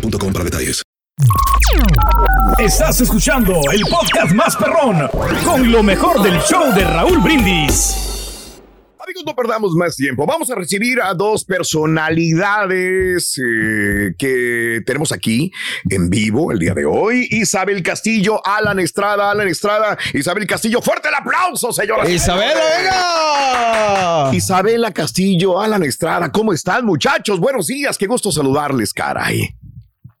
boostmobile.com para detalles. Estás escuchando el podcast más perrón con lo mejor del show de Raúl Brindis. Amigos, no perdamos más tiempo. Vamos a recibir a dos personalidades eh, que tenemos aquí en vivo el día de hoy. Isabel Castillo, Alan Estrada, Alan Estrada, Isabel Castillo. Fuerte el aplauso, señora. Isabel, venga. Isabela Castillo, Alan Estrada, ¿cómo están, muchachos? Buenos días, qué gusto saludarles, caray.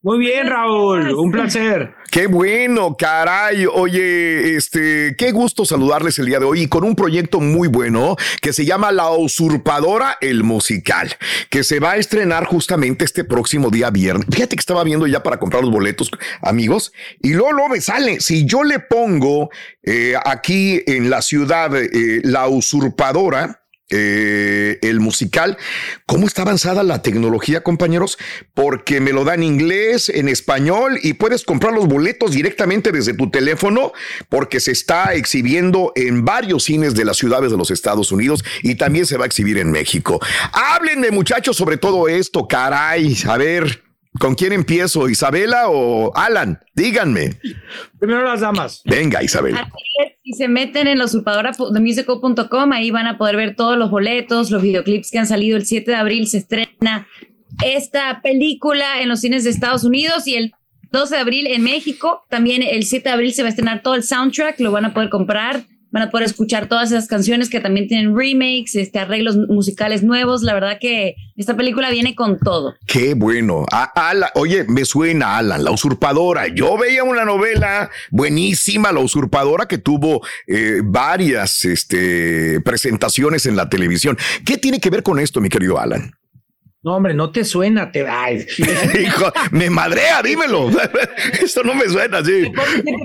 Muy bien, Raúl, un placer. Qué bueno, caray. Oye, este, qué gusto saludarles el día de hoy y con un proyecto muy bueno que se llama La Usurpadora, el musical, que se va a estrenar justamente este próximo día viernes. Fíjate que estaba viendo ya para comprar los boletos, amigos, y luego, luego me sale, si yo le pongo eh, aquí en la ciudad eh, La Usurpadora, eh, el musical. ¿Cómo está avanzada la tecnología, compañeros? Porque me lo da en inglés, en español y puedes comprar los boletos directamente desde tu teléfono porque se está exhibiendo en varios cines de las ciudades de los Estados Unidos y también se va a exhibir en México. Háblenme, muchachos, sobre todo esto, caray. A ver, ¿con quién empiezo? ¿Isabela o Alan? Díganme. Primero las damas. Venga, Isabela. Así es, Si se meten en losupadora.musical.com, ahí van a poder ver todos los boletos, los videoclips que han salido. El 7 de abril se estrena esta película en los cines de Estados Unidos y el 12 de abril en México. También el 7 de abril se va a estrenar todo el soundtrack, lo van a poder comprar. Van a poder escuchar todas esas canciones que también tienen remakes, este, arreglos musicales nuevos. La verdad que esta película viene con todo. Qué bueno. A- Alan, oye, me suena Alan, la usurpadora. Yo veía una novela buenísima, la usurpadora, que tuvo eh, varias este, presentaciones en la televisión. ¿Qué tiene que ver con esto, mi querido Alan? No, hombre, no te suena. Te... Ay. Hijo, me madrea, dímelo. Esto no me suena así.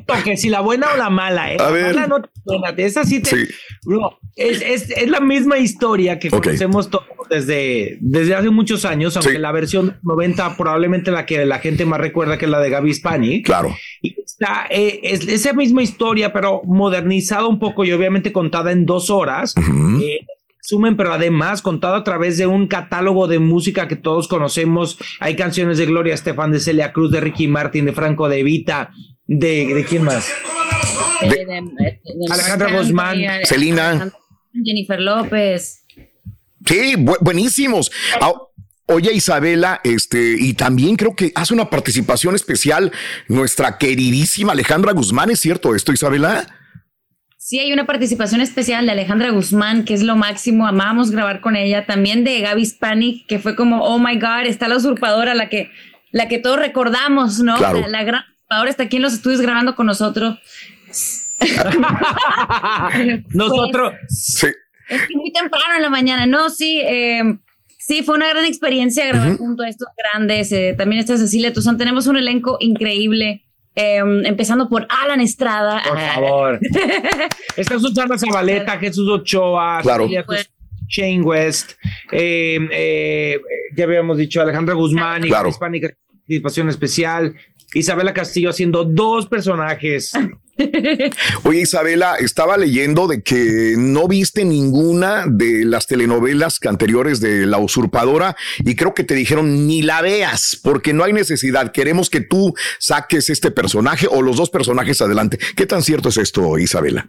toque, si la buena o la mala, ¿eh? A La ver. mala no te suena. Esa sí te. Sí. Bro, es, es- es la misma historia que Ok. conocemos todos desde, desde hace muchos años, aunque la versión 90 probablemente la que la gente más recuerda que es la de Gaby Hispanic. Claro. Y está, eh, es esa misma historia, pero modernizada un poco y obviamente contada en dos horas. Eh, Sumen, pero además contado a través de un catálogo de música que todos conocemos. Hay canciones de Gloria Estefan, de Celia Cruz, de Ricky Martin, de Franco de Vita, de, ¿de quién más? De- de- de- Alejandra Guzmán. Alejandra- Jennifer López. Sí, bu- buenísimos. Ah, Oye, Isabela, este, y también creo que hace una participación especial nuestra queridísima Alejandra Guzmán. ¿Es cierto esto, Isabela? Sí, hay una participación especial de Alejandra Guzmán, que es lo máximo. Amábamos grabar con ella. También de Gaby Hispanic, que fue como, oh my God, está la usurpadora, la que, la que todos recordamos, ¿no? Claro. La, la gran usurpadora está aquí en los estudios grabando con nosotros. Nosotros. Sí. Es que muy temprano en la mañana. No, sí, eh, sí, fue una gran experiencia grabar junto a estos grandes. eh, también está Cecilia Tuzán. Tenemos un elenco increíble. Eh, empezando por Alan Estrada. Por favor. Está Susana Zabaleta, Jesús Ochoa, Claro. Celia Cruz, Shane West, eh, eh, ya habíamos dicho Alejandra Guzmán y Claro. Hispánica participación especial, Isabela Castillo haciendo dos personajes. Oye, Isabela, estaba leyendo de que no viste ninguna de las telenovelas anteriores de La Usurpadora y creo que te dijeron ni la veas porque no hay necesidad. Queremos que tú saques este personaje o los dos personajes adelante. ¿Qué tan cierto es esto, Isabela?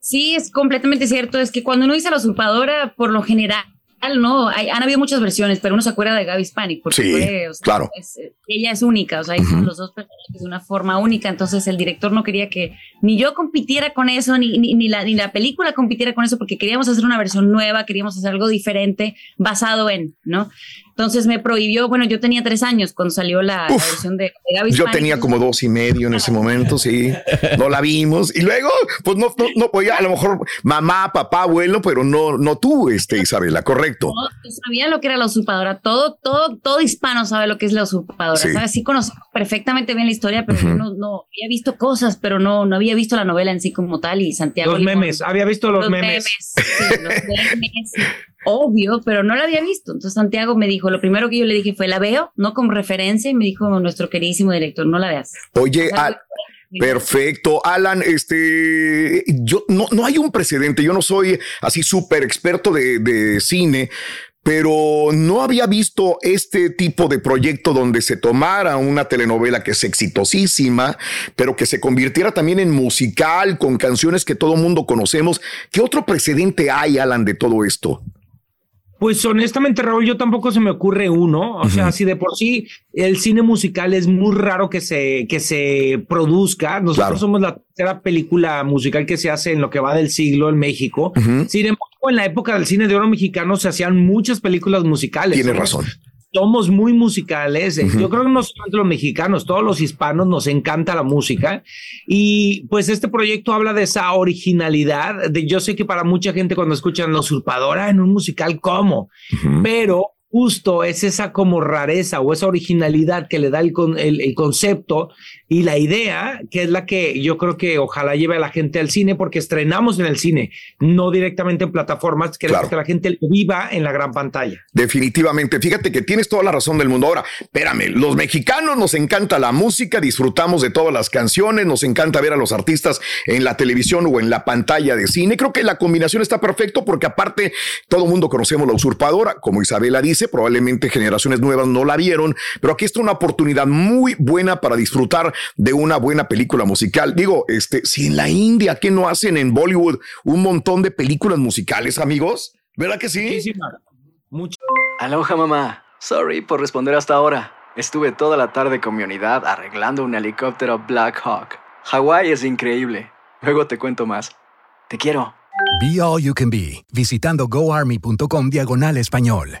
Sí, es completamente cierto. Es que cuando uno dice la usurpadora, por lo general, no, hay, han habido muchas versiones, pero uno se acuerda de Gaby Hispanic. Porque Sí, fue, o sea, claro. es, ella es única, o sea, hicimos los dos personajes de una forma única, entonces el director no quería que ni yo compitiera con eso, ni, ni, la, ni la película compitiera con eso, porque queríamos hacer una versión nueva, queríamos hacer algo diferente basado en, ¿no? Entonces me prohibió, bueno, yo tenía tres años cuando salió la, versión de, de Yo tenía como dos y medio en ese momento, sí. No la vimos. Y luego, pues no, no, no podía, a lo mejor mamá, papá, abuelo, pero no, no tú, este, Isabela, correcto. No, sabía lo que era la usurpadora. Todo, todo, todo hispano sabe lo que es la usurpadora. Sí, ¿sabes? sí conozco perfectamente bien la historia, pero yo no, no había visto cosas, pero no, no había visto la novela en sí como tal. Y Santiago. Los memes, había visto los, memes. memes los memes obvio, pero no la había visto. Entonces Santiago me dijo, lo primero que yo le dije fue, la veo, no como referencia, y me dijo nuestro queridísimo director, no la veas. Oye, Perfecto, Alan, este, yo no, no hay un precedente, yo no soy así súper experto de, de cine, pero no había visto este tipo de proyecto donde se tomara una telenovela que es exitosísima, pero que se convirtiera también en musical con canciones que todo mundo conocemos. ¿Qué otro precedente hay, Alan, de todo esto? Pues honestamente, Raúl, yo tampoco se me ocurre uno. O sea, si de por sí el cine musical es muy raro que se, que se produzca. Nosotros somos la tercera película musical que se hace en lo que va del siglo en México. Sin embargo, en la época del cine de oro mexicano se hacían muchas películas musicales. Tiene razón somos muy musicales. Eh, yo creo que no solamente los mexicanos, todos los hispanos nos encanta la música. Y pues este proyecto habla de esa originalidad. De, yo sé que para mucha gente cuando escuchan La Usurpadora en un musical, ¿cómo? Pero justo es esa como rareza o esa originalidad que le da el, el, concepto y la idea, que es la que yo creo que ojalá lleve a la gente al cine, porque estrenamos en el cine, no directamente en plataformas, que la gente viva en la gran pantalla. Definitivamente, fíjate que tienes toda la razón del mundo. Ahora, espérame, los mexicanos nos encanta la música, disfrutamos de todas las canciones, nos encanta ver a los artistas en la televisión o en la pantalla de cine. Creo que la combinación está perfecto porque aparte todo el mundo conocemos la usurpadora, como Isabela dice, probablemente generaciones nuevas no la vieron, pero aquí está una oportunidad muy buena para disfrutar de una buena película musical. Digo, este, si en la India, ¿qué no hacen en Bollywood un montón de películas musicales, amigos? ¿Verdad que sí? Sí, sí, mucho. Aloha, mamá. Sorry por responder hasta ahora. Estuve toda la tarde con mi unidad arreglando un helicóptero Black Hawk. Hawái es increíble. Luego te cuento más. Te quiero. Be All You Can Be, visitando goarmy.com diagonal español.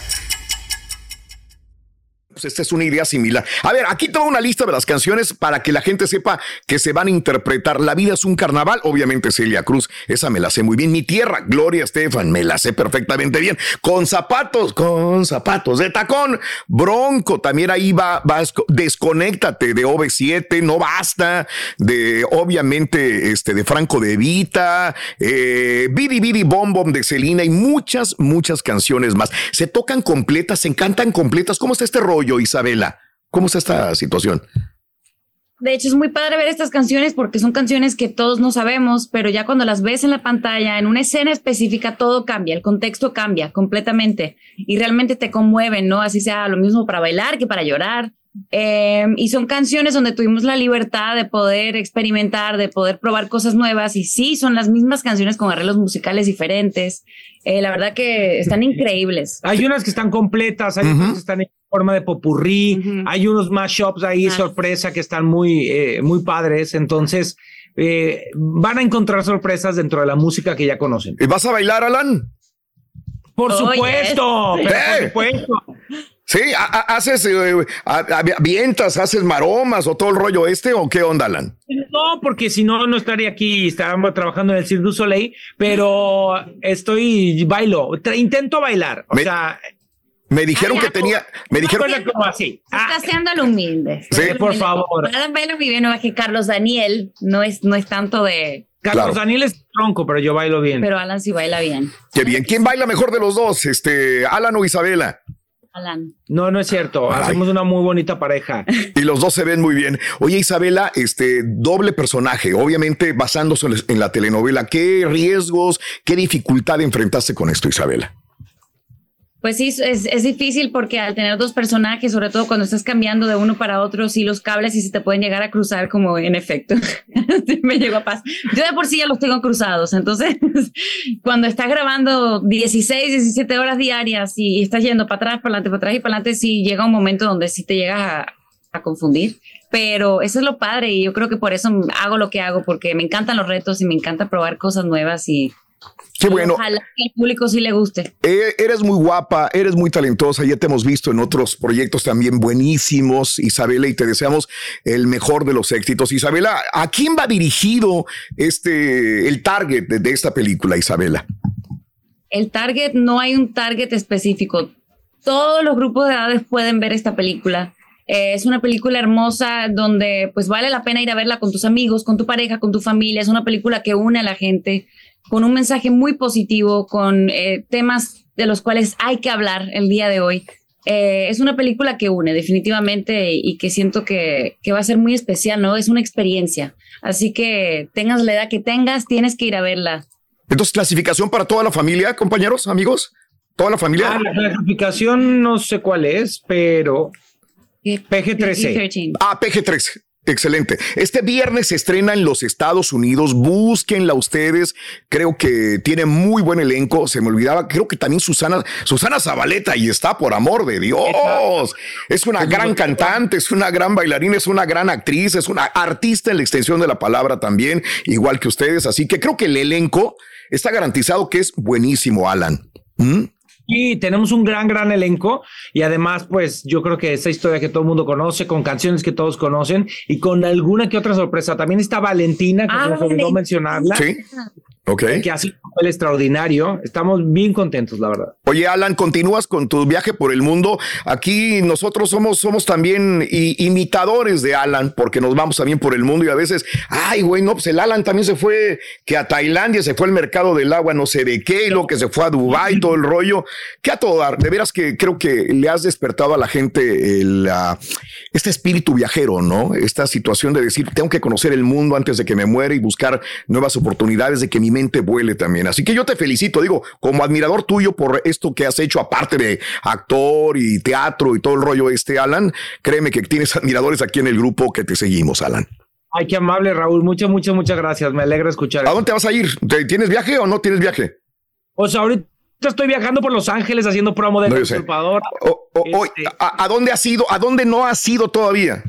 Pues esta es una idea similar. A ver, aquí tengo una lista de las canciones para que la gente sepa que se van a interpretar. La vida es un carnaval, obviamente Celia Cruz, esa me la sé muy bien. Mi tierra, Gloria Estefan, me la sé perfectamente bien. Con zapatos, con zapatos de tacón. Bronco, también ahí va, va desconéctate de OV7, no basta. De, obviamente, este, de Franco de Vita, eh, Bidi Bidi Bom Bom de Celina y muchas, muchas canciones más. Se tocan completas, se encantan completas. ¿Cómo está este rollo? Isabela? ¿Cómo está esta situación? De hecho, es muy padre ver estas canciones porque son canciones que todos no sabemos, pero ya cuando las ves en la pantalla, en una escena específica, todo cambia, el contexto cambia completamente y realmente te conmueven, ¿no? Así sea lo mismo para bailar que para llorar. Eh, y son canciones donde tuvimos la libertad de poder experimentar, de poder probar cosas nuevas. Y sí, son las mismas canciones con arreglos musicales diferentes. Eh, la verdad que están increíbles. Hay unas que están completas, hay unas que están en forma de popurrí, hay unos mashups ahí, sorpresa, que están muy, eh, muy padres. Entonces, van a encontrar sorpresas dentro de la música que ya conocen. ¿Y vas a bailar, Alan? Por supuesto, por supuesto. Sí, haces eh, avientas, haces maromas o todo el rollo este o qué onda, Alan? No, porque si no, no estaría aquí, estaríamos trabajando en el Cirque du Soleil, pero estoy, bailo, intento bailar, o sea... Me dijeron que tenía, me dijeron como así. Está haciendo lo humilde. Sí, por favor. Alan baila muy bien, no es que Carlos Daniel no es, no es tanto de Carlos Daniel es tronco, pero yo bailo bien. Pero Alan sí baila bien. Qué bien. ¿Quién baila mejor de los dos? Este, Alan o Isabela. Alan. No, no es cierto. Hacemos una muy bonita pareja. Y los dos se ven muy bien. Oye, Isabela, este doble personaje, obviamente basándose en la telenovela. ¿Qué riesgos, qué dificultad enfrentaste con esto, Isabela? Pues sí, es, es, difícil porque al tener dos personajes, sobre todo cuando estás cambiando de uno para otro, sí los cables y se te pueden llegar a cruzar como en efecto. me llegó a pasar. Yo de por sí ya los tengo cruzados, entonces cuando estás grabando 16, 17 horas diarias y estás yendo para atrás, para adelante, para atrás y para adelante, sí llega un momento donde sí te llegas a, a confundir. Pero eso es lo padre y yo creo que por eso hago lo que hago, porque me encantan los retos y me encanta probar cosas nuevas y Qué bueno. Ojalá que al público sí le guste. Eh, eres muy guapa, eres muy talentosa, ya te hemos visto en otros proyectos también buenísimos, Isabela, y te deseamos el mejor de los éxitos. Isabela, ¿a quién va dirigido este el target de, de esta película, Isabela? El target, no hay un target específico. Todos los grupos de edades pueden ver esta película. Eh, es una película hermosa donde pues vale la pena ir a verla con tus amigos, con tu pareja, con tu familia. Es una película que une a la gente con un mensaje muy positivo, con eh, temas de los cuales hay que hablar el día de hoy. Eh, es una película que une definitivamente y que siento que, que, va a ser muy especial, ¿no? Es una experiencia. Así que tengas la edad que tengas, tienes que ir a verla. Entonces, clasificación para toda la familia, compañeros, amigos, toda la familia. Ah, la clasificación no sé cuál es, pero PG-13. Ah, PG-13. Excelente. Este viernes se estrena en los Estados Unidos. Búsquenla ustedes. Creo que tiene muy buen elenco. Se me olvidaba. Creo que también Susana, Susana Zabaleta y está por amor de Dios. Es una gran cantante, es una gran bailarina, es una gran actriz, es una artista en la extensión de la palabra también, igual que ustedes. Así que creo que el elenco está garantizado que es buenísimo, Alan. ¿Mm? Y tenemos un gran, gran elenco y además, pues yo creo que esa historia que todo el mundo conoce, con canciones que todos conocen y con alguna que otra sorpresa. También está Valentina, que se nos olvidó mencionarla. Sí. Okay. Que hace un papel extraordinario. Estamos bien contentos, la verdad. Oye, Alan, continúas con tu viaje por el mundo. Aquí nosotros somos, somos también imitadores de Alan, porque nos vamos también por el mundo y a veces, ay, güey, no, pues el Alan también se fue que a Tailandia, se fue al mercado del agua, no sé de qué, y lo que se fue a Dubái, todo el rollo. ¿Qué a todo dar? De veras que creo que le has despertado a la gente el, uh, este espíritu viajero, ¿no? Esta situación de decir, tengo que conocer el mundo antes de que me muera y buscar nuevas oportunidades de que mi mente vuele también. Así que yo te felicito, digo, como admirador tuyo por esto que has hecho, aparte de actor y teatro y todo el rollo este, Alan, créeme que tienes admiradores aquí en el grupo que te seguimos, Alan. Ay, qué amable, Raúl. Muchas, muchas, muchas gracias. Me alegra escuchar. ¿A dónde vas a ir? ¿Tienes viaje o no tienes viaje? Pues ahorita estoy viajando por Los Ángeles haciendo promo de No. O- o- Este- ¿a, a dónde has ido? ¿A dónde no has ido todavía?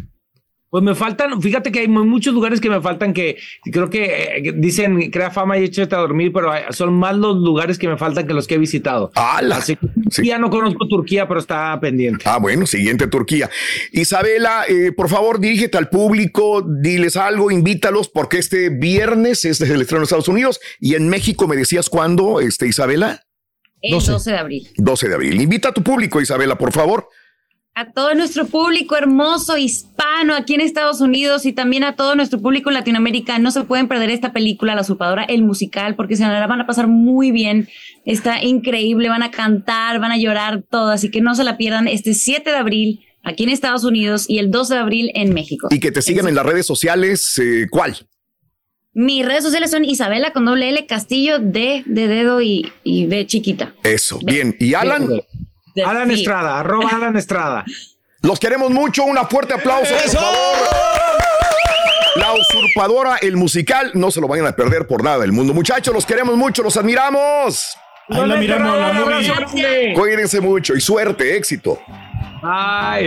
Pues me faltan, fíjate que hay mu- muchos lugares que me faltan que creo que eh, dicen crea fama y échate a dormir, pero hay- son más los lugares que me faltan que los que he visitado. ¡Hala! Así que Sí. ya no conozco Turquía, pero está pendiente. Ah, bueno, siguiente Turquía. Isabela, eh, por favor, dirígete al público, diles algo, invítalos, porque este viernes es el estreno en Estados Unidos y en México me decías cuándo, este, Isabela, El 12 de abril. 12 de abril. Invita a tu público, Isabela, por favor. A todo nuestro público hermoso hispano aquí en Estados Unidos y también a todo nuestro público en Latinoamérica. No se pueden perder esta película, La Usurpadora, el musical, porque se la van a pasar muy bien. Está increíble, van a cantar, van a llorar todo, así que no se la pierdan este 7 de abril aquí en Estados Unidos y el 12 de abril en México. Y que te sigan en las redes sociales. eh, ¿Cuál? Mis redes sociales son Isabela con doble L Castillo D de dedo y, y de chiquita. Eso. Bien. Y Alan, De- Alan sí. Estrada, arroba Alan Estrada. los queremos mucho. Un fuerte aplauso, por favor. La usurpadora, el musical, no se lo vayan a perder por nada del mundo. Muchachos, los queremos mucho, los admiramos. Ahí la miramos, la. Cuídense mucho y suerte, éxito.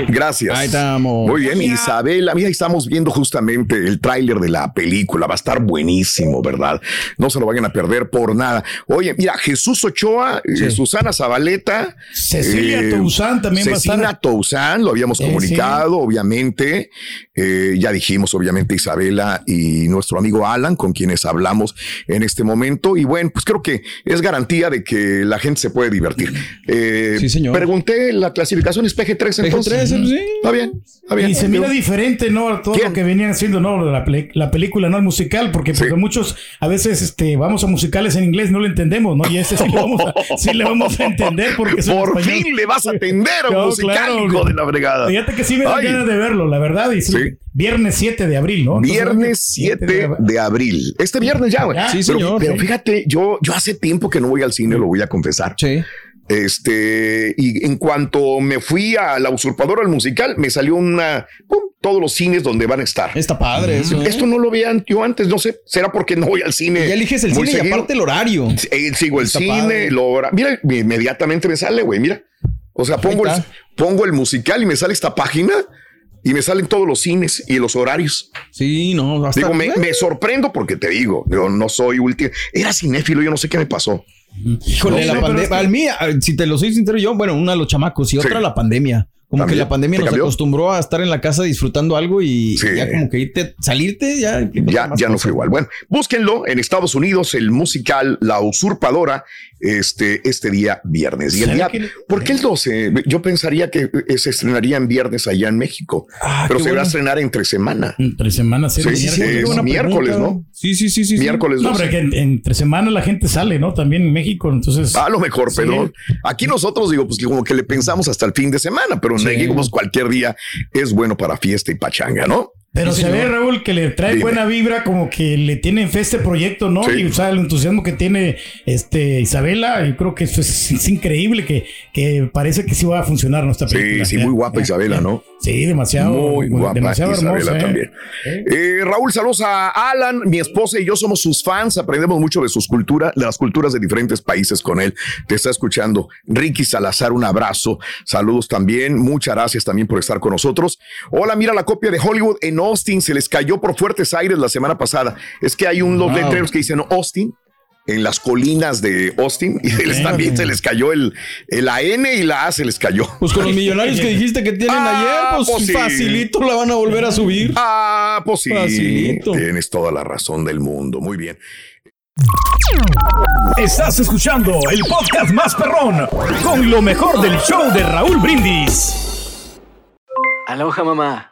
Gracias. Ahí estamos. Muy bien, Isabela. Mira, estamos viendo justamente el tráiler de la película. Va a estar buenísimo, ¿verdad? No se lo vayan a perder por nada. Oye, mira, Jesús Ochoa, eh, Susana Zabaleta. Cecilia eh, Toussaint también va a Cecilia estar. Toussaint, lo habíamos Eh, comunicado, obviamente. Eh, ya dijimos, obviamente, Isabela y nuestro amigo Alan, con quienes hablamos en este momento. Y bueno, pues creo que es garantía de que la gente se puede divertir. Eh, Sí, señor. Pregunté, la clasificación es PG-13. 3 entonces. PG-13, sí. Está bien, está bien. Y se mira diferente, ¿no? A todo ¿Quién? lo que venían haciendo, ¿no? La, la película, ¿no? El musical, porque, porque muchos a veces este, vamos a musicales en inglés, no lo entendemos, ¿no? Y este sí le vamos a, sí le vamos a entender porque es Por español. fin le vas a atender a un No, musical, claro, hijo de la fregada. Fíjate que sí me Ay. ganas de verlo, la verdad. Y sí, Sí. Viernes 7 de abril, ¿no? Entonces, Viernes 7 de abril. Este viernes ya, güey. Sí, pero, señor, pero fíjate, yo, yo hace tiempo que no voy al cine, lo voy a confesar. Sí. Este, y en cuanto me fui a la usurpadora al musical, me salió una, pum, todos los cines donde van a estar. Está padre eso. ¿eh? Esto no lo veía yo antes, no sé, será porque no voy al cine. Ya eliges el cine y aparte el horario. Eh, sigo el Está cine, padre. lo hora- Mira, inmediatamente me sale, güey, mira. O sea, pongo el, pongo el musical y me sale esta página y me salen todos los cines y los horarios. Sí, no, hasta Digo, me, me sorprendo porque te digo, yo no soy último. Era cinéfilo, yo no sé qué me pasó. Híjole, No la pandemia. Al mí, ah, si te lo soy sincero, yo, bueno, una los chamacos y otra Sí. la pandemia. Como ¿También? que la pandemia ¿Te nos cambió? acostumbró a estar en la casa disfrutando algo y Sí. ya como que irte, salirte, ya. Ya, ya no fue igual. Bueno, búsquenlo en Estados Unidos, el musical La Usurpadora, este, este día viernes. Y el ¿Sabe día, qué? ¿Por qué el 12? Yo pensaría que eh, se estrenaría en viernes allá en México, Ah, pero se va a estrenar entre semana. Entre semanas, sí, Sí, miércoles. sí, es. ¿no? Sí, sí, sí, sí. sí. Miércoles No, 12. pero que en- entre semana la gente sale, ¿no? También en México, entonces. A lo mejor, Sí. pero aquí nosotros digo, pues como que le pensamos hasta el fin de semana, pero México, pues cualquier día es bueno para fiesta y pachanga, ¿no? Pero Sí, se ve. Raúl, que le trae Dime. buena vibra, como que le tiene fe este proyecto, ¿no? Sí. Y o sea, el entusiasmo que tiene este Isabela, yo creo que eso es, es increíble, que, que parece que sí va a funcionar nuestra Sí, película. sí, Ya, muy guapa ya, Isabela, ya. ¿no? Sí, demasiado. Muy guapa demasiado Isabela hermosa, ¿eh? también. Eh, Raúl, saludos a Alan, mi esposa y yo somos sus fans, aprendemos mucho de sus culturas, de las culturas de diferentes países con él. Te está escuchando Ricky Salazar, un abrazo, saludos también, muchas gracias también por estar con nosotros. Hola, mira la copia de Hollywood en Austin, se les cayó por fuertes aires la semana pasada. Es que hay unos Wow. letreros que dicen Austin. En las colinas de Austin y les, también se les cayó el, el la N y la A se les cayó. Pues con los millonarios que dijiste que tienen Ah, ayer, pues, pues sí. facilito la van a volver a subir. Ah, pues sí. Facilito. Tienes toda la razón del mundo. Muy bien. Estás escuchando el podcast más perrón con lo mejor del show de Raúl Brindis. Aloha mamá.